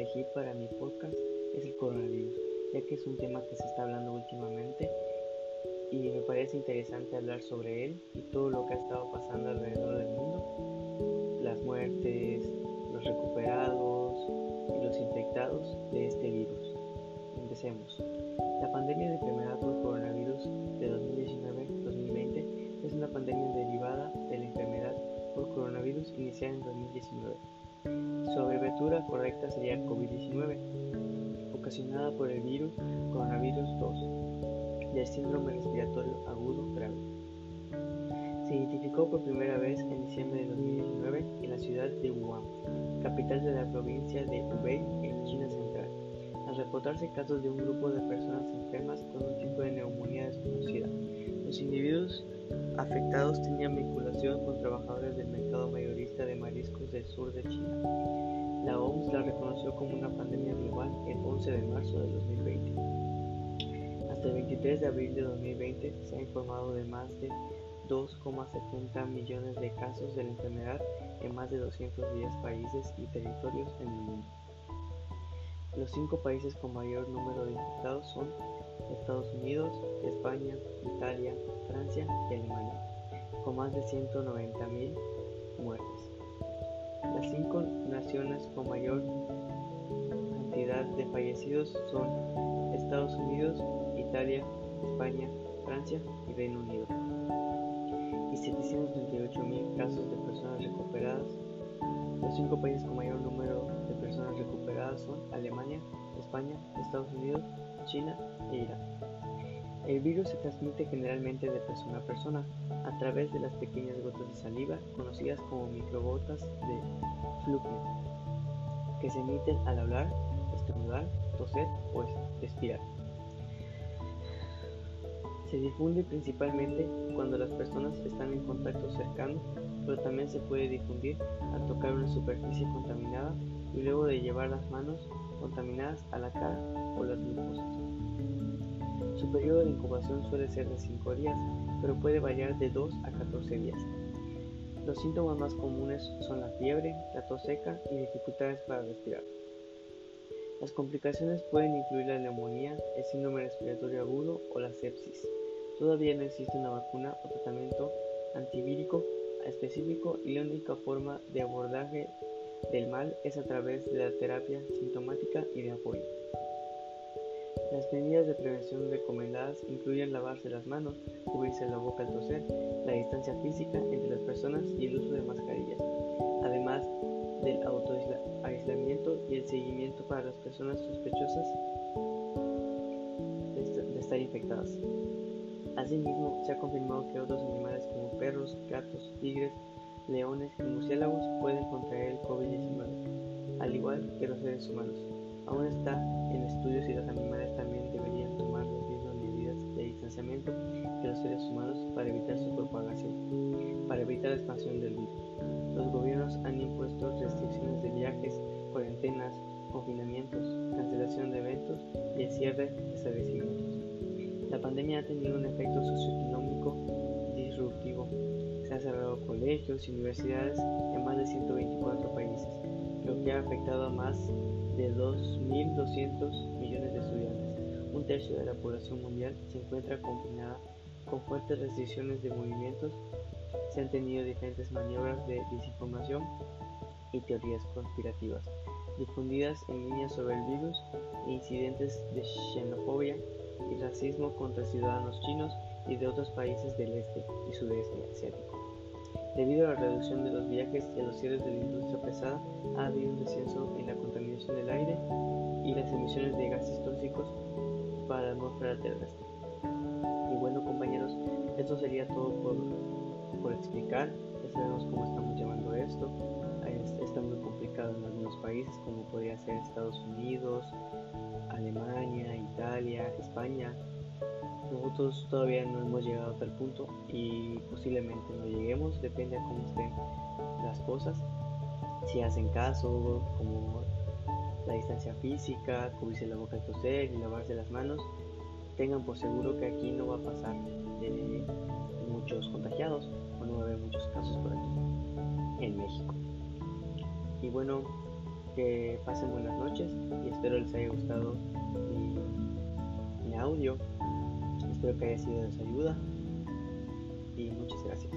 aquí para mi podcast es el coronavirus, ya que es un tema que se está hablando últimamente y me parece interesante hablar sobre él y todo lo abreviatura correcta sería COVID-19, ocasionada por el virus coronavirus 2 del síndrome respiratorio agudo grave. Se identificó por primera vez en diciembre de 2019 en la ciudad de Wuhan, capital de la provincia de Hubei en China Central, al reportarse casos de un grupo de personas enfermas con un tipo de neumonía desconocida. Los individuos afectados tenían vinculación con trabajadores del mercado mayorista de mariscos del sur de China. La OMS la reconoció como una pandemia global el 11 de marzo de 2020. Hasta el 23 de abril de 2020 se ha informado de más de 2,70 millones de casos de la enfermedad en más de 210 países y territorios en el mundo. Los cinco países con mayor número de infectados son Estados Unidos, España, Italia, Francia y Alemania, con más de 190.000 muertes. Las cinco naciones con mayor cantidad de fallecidos son Estados Unidos, Italia, España, Francia y Reino Unido. Y 738.000 casos de personas recuperadas. Los cinco países con mayor número de personas recuperadas son Alemania, España, Estados Unidos, China e Irán. El virus se transmite generalmente de persona a persona a través de las pequeñas gotas de saliva conocidas como microgotas de flujo que se emiten al hablar, estornudar, toser o respirar. Se difunde principalmente cuando las personas están en contacto cercano, pero también se puede difundir al tocar una superficie contaminada y luego de llevar las manos contaminadas a la cara o las mucosas. Su periodo de incubación suele ser de 5 días, pero puede variar de 2 a 14 días. Los síntomas más comunes son la fiebre, la tos seca y dificultades para respirar. Las complicaciones pueden incluir la neumonía, el síndrome respiratorio agudo o la sepsis. Todavía no existe una vacuna o tratamiento antivírico específico y la única forma de abordaje del mal es a través de la terapia sintomática y de apoyo. Las medidas de prevención recomendadas incluyen lavarse las manos, cubrirse la boca al toser, la distancia física entre las personas y el uso de mascarillas, además del autoaislamiento y el seguimiento para las personas sospechosas de estar infectadas. Asimismo, se ha confirmado que otros animales como perros, gatos, tigres, leones y murciélagos pueden contraer el COVID-19, al igual que los seres humanos. Aún está en estudios si los animales también deberían tomar las mismas medidas de distanciamiento que los seres humanos para evitar su propagación, para evitar la expansión del virus. Los gobiernos han impuesto restricciones de viajes, cuarentenas, confinamientos, cancelación de eventos y el cierre de establecimientos. La pandemia ha tenido un efecto socioeconómico disruptivo. Se han cerrado colegios y universidades en más de 124 países, lo que ha afectado a más de 2.200 millones de estudiantes. Un tercio de la población mundial se encuentra confinada con fuertes restricciones de movimientos. Se han tenido diferentes maniobras de desinformación y teorías conspirativas difundidas en línea sobre el virus incidentes de xenofobia y racismo contra ciudadanos chinos y de otros países del este y sudeste asiático. Debido a la reducción de los viajes y a los cierres de la industria pesada, ha habido un descenso en la contaminación del aire y las emisiones de gases tóxicos para la atmósfera terrestre. Y bueno compañeros, esto sería todo por, por explicar. Ya sabemos cómo estamos llevando esto. Está muy complicado en algunos países como podría ser Estados Unidos, Alemania, Italia, España, nosotros todavía no hemos llegado a tal punto y posiblemente no lleguemos, depende de cómo estén las cosas. Si hacen caso, como la distancia física, cubrirse la boca al toser y lavarse las manos, tengan por seguro que aquí no va a pasar de muchos contagiados o no va a haber muchos casos por aquí en México. Y bueno, que pasen buenas noches espero les haya gustado mi, audio. Espero que haya sido de su ayuda. Y muchas gracias.